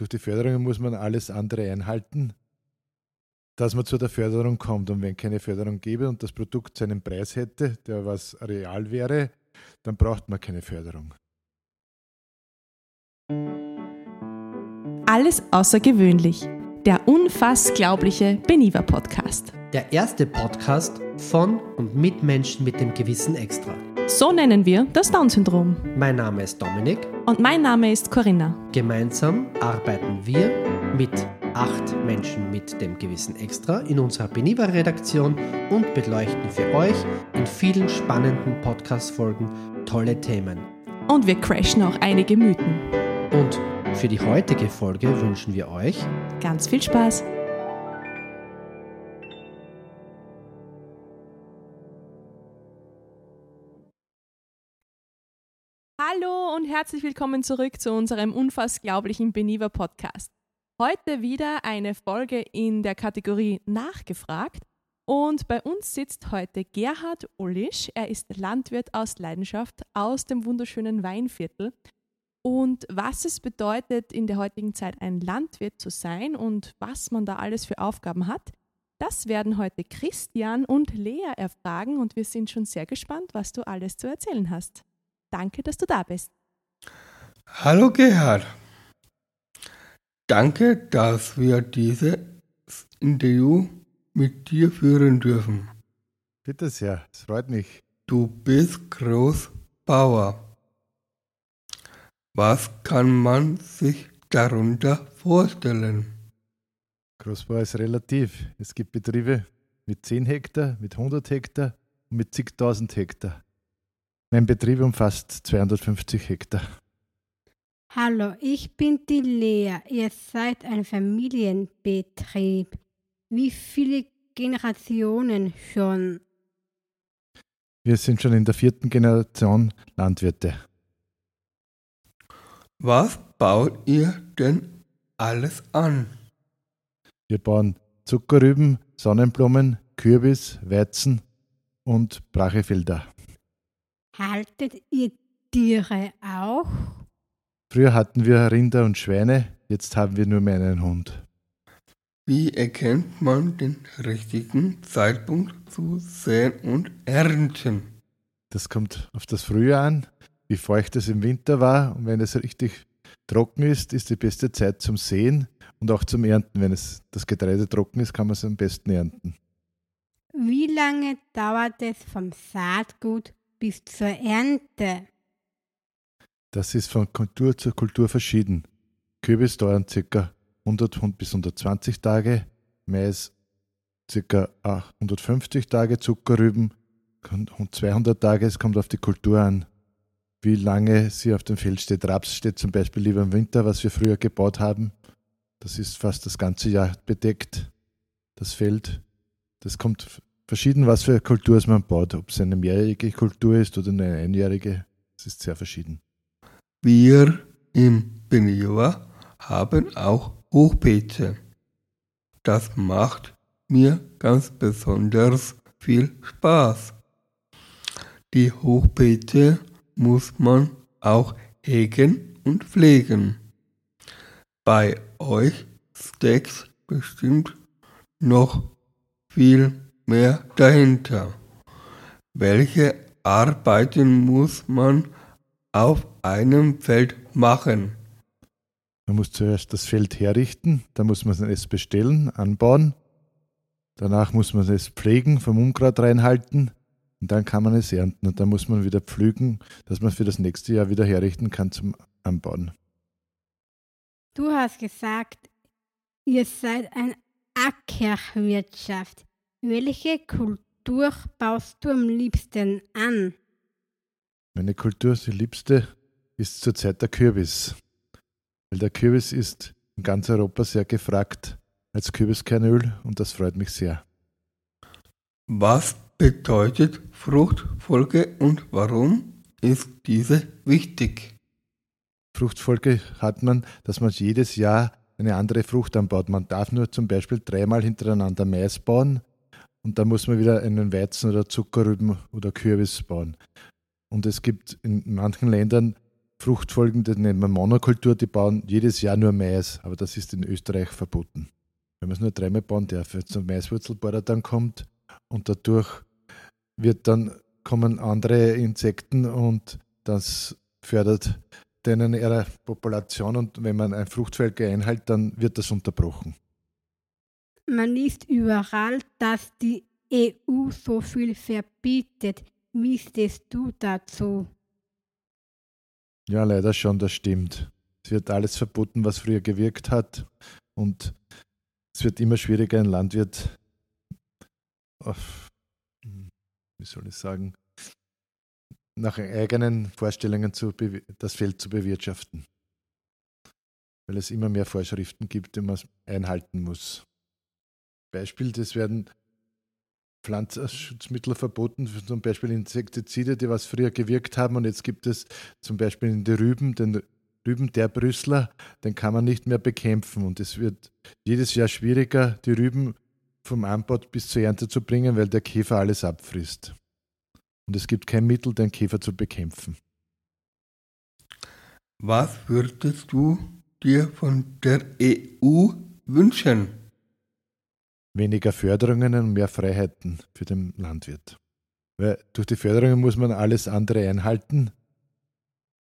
durch die Förderung muss man alles andere einhalten, dass man zu der Förderung kommt. Und wenn keine Förderung gäbe und das Produkt seinen Preis hätte, der was real wäre, dann braucht man keine Förderung. Alles außergewöhnlich. Der unfassglaubliche Beniva Podcast. Der erste Podcast von und mit Menschen mit dem Gewissen Extra. So nennen wir das Down-Syndrom. Mein Name ist Dominik. Und mein Name ist Corinna. Gemeinsam arbeiten wir mit acht Menschen mit dem Gewissen Extra in unserer Beniva-Redaktion und beleuchten für euch in vielen spannenden Podcast-Folgen tolle Themen. Und wir crashen auch einige Mythen. Und für die heutige Folge wünschen wir euch ganz viel Spaß. Herzlich willkommen zurück zu unserem unfassglaublichen Beniva Podcast. Heute wieder eine Folge in der Kategorie Nachgefragt. Und bei uns sitzt heute Gerhard Ullisch. Er ist Landwirt aus Leidenschaft aus dem wunderschönen Weinviertel. Und was es bedeutet, in der heutigen Zeit ein Landwirt zu sein und was man da alles für Aufgaben hat, das werden heute Christian und Lea erfragen und wir sind schon sehr gespannt, was du alles zu erzählen hast. Danke, dass du da bist. Hallo Gerhard. Danke, dass wir dieses Interview mit dir führen dürfen. Bitte sehr, es freut mich. Du bist Großbauer. Was kann man sich darunter vorstellen? Großbauer ist relativ. Es gibt Betriebe mit 10 Hektar, mit 100 Hektar und mit zigtausend Hektar. Mein Betrieb umfasst 250 Hektar. Hallo, ich bin die Lea. Ihr seid ein Familienbetrieb. Wie viele Generationen schon? Wir sind schon in der vierten Generation Landwirte. Was baut ihr denn alles an? Wir bauen Zuckerrüben, Sonnenblumen, Kürbis, Weizen und Brachefelder. Haltet ihr Tiere auch? Früher hatten wir Rinder und Schweine, jetzt haben wir nur mehr einen Hund. Wie erkennt man den richtigen Zeitpunkt zu säen und ernten? Das kommt auf das Frühjahr an, wie feucht es im Winter war. Und wenn es richtig trocken ist, ist die beste Zeit zum Säen und auch zum Ernten. Wenn es, das Getreide trocken ist, kann man es am besten ernten. Wie lange dauert es vom Saatgut bis zur Ernte? Das ist von Kultur zu Kultur verschieden. Kürbis dauern ca. 100 bis 120 Tage, Mais ca. 150 Tage, Zuckerrüben 200 Tage, es kommt auf die Kultur an, wie lange sie auf dem Feld steht. Raps steht zum Beispiel lieber im Winter, was wir früher gebaut haben. Das ist fast das ganze Jahr bedeckt, das Feld. Das kommt verschieden, was für Kultur man baut. Ob es eine mehrjährige Kultur ist oder eine einjährige, das ist sehr verschieden. Wir im Benioa haben auch Hochbeete. Das macht mir ganz besonders viel Spaß. Die Hochbeete muss man auch hegen und pflegen. Bei euch steckt bestimmt noch viel mehr dahinter. Welche Arbeiten muss man auf einem Feld machen? Man muss zuerst das Feld herrichten, dann muss man es bestellen, anbauen. Danach muss man es pflegen, vom Unkraut reinhalten und dann kann man es ernten und dann muss man wieder pflügen, dass man für das nächste Jahr wieder herrichten kann zum Anbauen. Du hast gesagt, ihr seid eine Ackerwirtschaft. Welche Kultur baust du am liebsten an? Meine Kultur, die liebste, ist zurzeit der Kürbis. Weil der Kürbis ist in ganz Europa sehr gefragt als Kürbiskernöl und das freut mich sehr. Was bedeutet Fruchtfolge und warum ist diese wichtig? Fruchtfolge hat man, dass man jedes Jahr eine andere Frucht anbaut. Man darf nur zum Beispiel dreimal hintereinander Mais bauen und dann muss man wieder einen Weizen oder Zuckerrüben oder Kürbis bauen. Und es gibt in manchen Ländern Fruchtfolgen, das nennt man Monokultur, die bauen jedes Jahr nur Mais, aber das ist in Österreich verboten. Wenn man es nur dreimal bauen darf, wenn zum Maiswurzelbohrer dann kommt und dadurch wird dann kommen andere Insekten und das fördert denen ihre Population und wenn man ein Fruchtfeld einhält, dann wird das unterbrochen. Man liest überall, dass die EU so viel verbietet. Wie stehst du dazu? Ja, leider schon, das stimmt. Es wird alles verboten, was früher gewirkt hat. Und es wird immer schwieriger, ein Landwirt, wie soll ich sagen, nach eigenen Vorstellungen zu das Feld zu bewirtschaften. Weil es immer mehr Vorschriften gibt, die man einhalten muss. Beispiel, das werden Pflanzenschutzmittel verboten, zum Beispiel Insektizide, die was früher gewirkt haben und jetzt gibt es zum Beispiel in den Rüben den Rüben der Brüsseler, den kann man nicht mehr bekämpfen und es wird jedes Jahr schwieriger, die Rüben vom Anbau bis zur Ernte zu bringen, weil der Käfer alles abfrisst. Und es gibt kein Mittel, den Käfer zu bekämpfen. Was würdest du dir von der EU wünschen? Weniger Förderungen und mehr Freiheiten für den Landwirt. Weil durch die Förderungen muss man alles andere einhalten,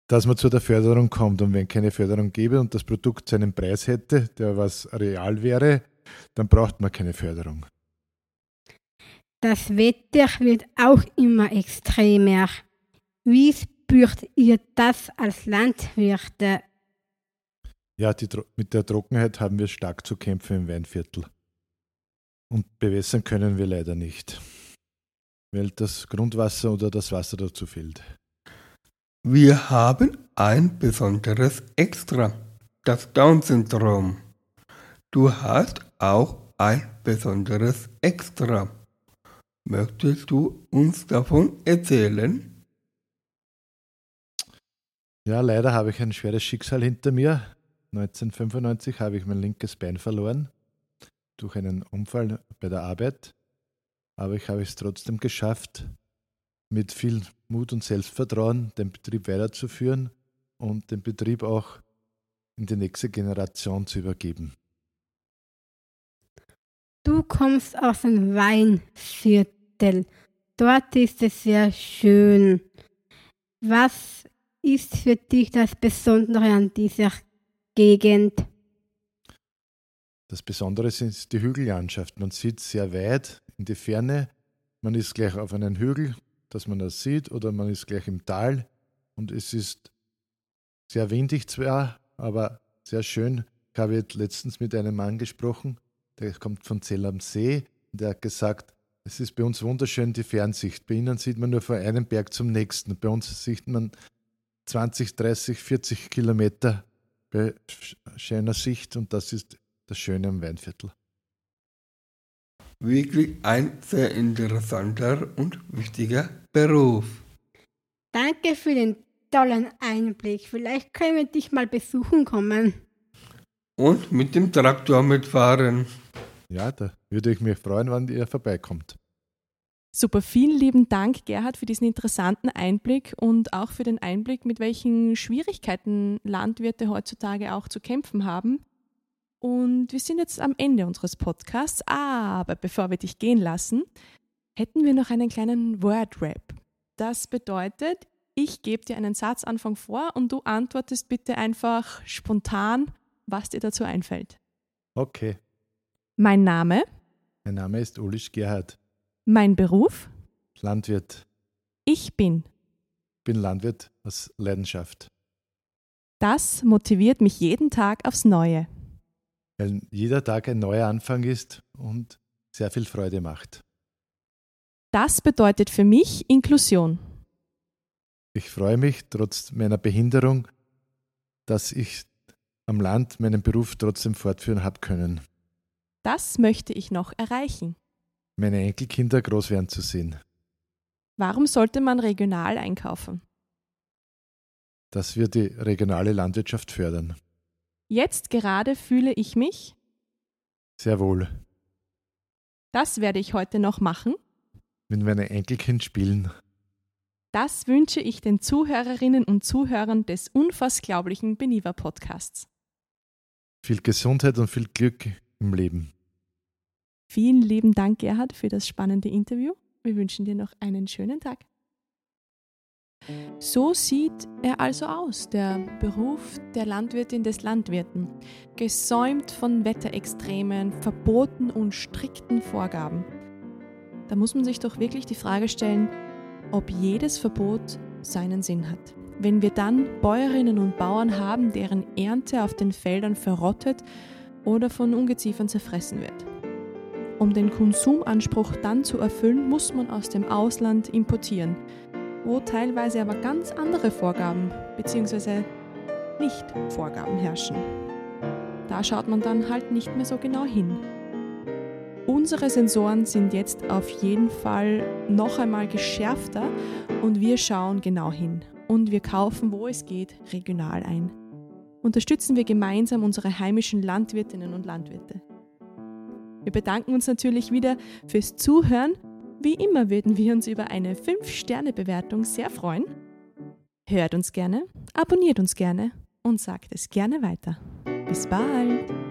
dass man zu der Förderung kommt. Und wenn keine Förderung gäbe und das Produkt seinen Preis hätte, der was real wäre, dann braucht man keine Förderung. Das Wetter wird auch immer extremer. Wie spürt ihr das als Landwirte? Ja, die, mit der Trockenheit haben wir stark zu kämpfen im Weinviertel. Und bewässern können wir leider nicht, weil das Grundwasser oder das Wasser dazu fehlt. Wir haben ein besonderes Extra, das Down-Syndrom. Du hast auch ein besonderes Extra. Möchtest du uns davon erzählen? Ja, leider habe ich ein schweres Schicksal hinter mir. 1995 habe ich mein linkes Bein verloren durch einen Unfall bei der Arbeit. Aber ich habe es trotzdem geschafft, mit viel Mut und Selbstvertrauen den Betrieb weiterzuführen und den Betrieb auch in die nächste Generation zu übergeben. Du kommst aus dem Weinviertel. Dort ist es sehr schön. Was ist für dich das Besondere an dieser Gegend? Das Besondere ist die Hügellandschaft. Man sieht sehr weit in die Ferne. Man ist gleich auf einem Hügel, dass man das sieht, oder man ist gleich im Tal. Und es ist sehr windig zwar, aber sehr schön. Ich habe jetzt letztens mit einem Mann gesprochen, der kommt von Zell am See. Der hat gesagt, es ist bei uns wunderschön die Fernsicht. Bei Ihnen sieht man nur von einem Berg zum nächsten. Bei uns sieht man 20, 30, 40 Kilometer bei schöner Sicht und das ist das Schöne am Weinviertel. Wirklich ein sehr interessanter und wichtiger Beruf. Danke für den tollen Einblick. Vielleicht können wir dich mal besuchen kommen. Und mit dem Traktor mitfahren. Ja, da würde ich mich freuen, wenn ihr vorbeikommt. Super, vielen lieben Dank, Gerhard, für diesen interessanten Einblick und auch für den Einblick, mit welchen Schwierigkeiten Landwirte heutzutage auch zu kämpfen haben. Und wir sind jetzt am Ende unseres Podcasts, aber bevor wir dich gehen lassen, hätten wir noch einen kleinen Word-Rap. Das bedeutet, ich gebe dir einen Satzanfang vor und du antwortest bitte einfach spontan, was dir dazu einfällt. Okay. Mein Name. Mein Name ist Ulisch Gerhard. Mein Beruf. Landwirt. Ich bin. Bin Landwirt aus Leidenschaft. Das motiviert mich jeden Tag aufs Neue. Weil jeder Tag ein neuer Anfang ist und sehr viel Freude macht. Das bedeutet für mich Inklusion. Ich freue mich trotz meiner Behinderung, dass ich am Land meinen Beruf trotzdem fortführen habe können. Das möchte ich noch erreichen. Meine Enkelkinder groß werden zu sehen. Warum sollte man regional einkaufen? Dass wir die regionale Landwirtschaft fördern. Jetzt gerade fühle ich mich sehr wohl. Das werde ich heute noch machen. Mit meinem Enkelkind spielen. Das wünsche ich den Zuhörerinnen und Zuhörern des unfassglaublichen Beniva Podcasts. Viel Gesundheit und viel Glück im Leben. Vielen lieben Dank, Gerhard, für das spannende Interview. Wir wünschen dir noch einen schönen Tag. So sieht er also aus, der Beruf der Landwirtin des Landwirten, gesäumt von Wetterextremen, Verboten und strikten Vorgaben. Da muss man sich doch wirklich die Frage stellen, ob jedes Verbot seinen Sinn hat. Wenn wir dann Bäuerinnen und Bauern haben, deren Ernte auf den Feldern verrottet oder von Ungeziefern zerfressen wird. Um den Konsumanspruch dann zu erfüllen, muss man aus dem Ausland importieren, wo teilweise aber ganz andere Vorgaben bzw. nicht Vorgaben herrschen. Da schaut man dann halt nicht mehr so genau hin. Unsere Sensoren sind jetzt auf jeden Fall noch einmal geschärfter und wir schauen genau hin und wir kaufen, wo es geht, regional ein. Unterstützen wir gemeinsam unsere heimischen Landwirtinnen und Landwirte. Wir bedanken uns natürlich wieder fürs Zuhören. Wie immer würden wir uns über eine 5-Sterne-Bewertung sehr freuen. Hört uns gerne, abonniert uns gerne und sagt es gerne weiter. Bis bald!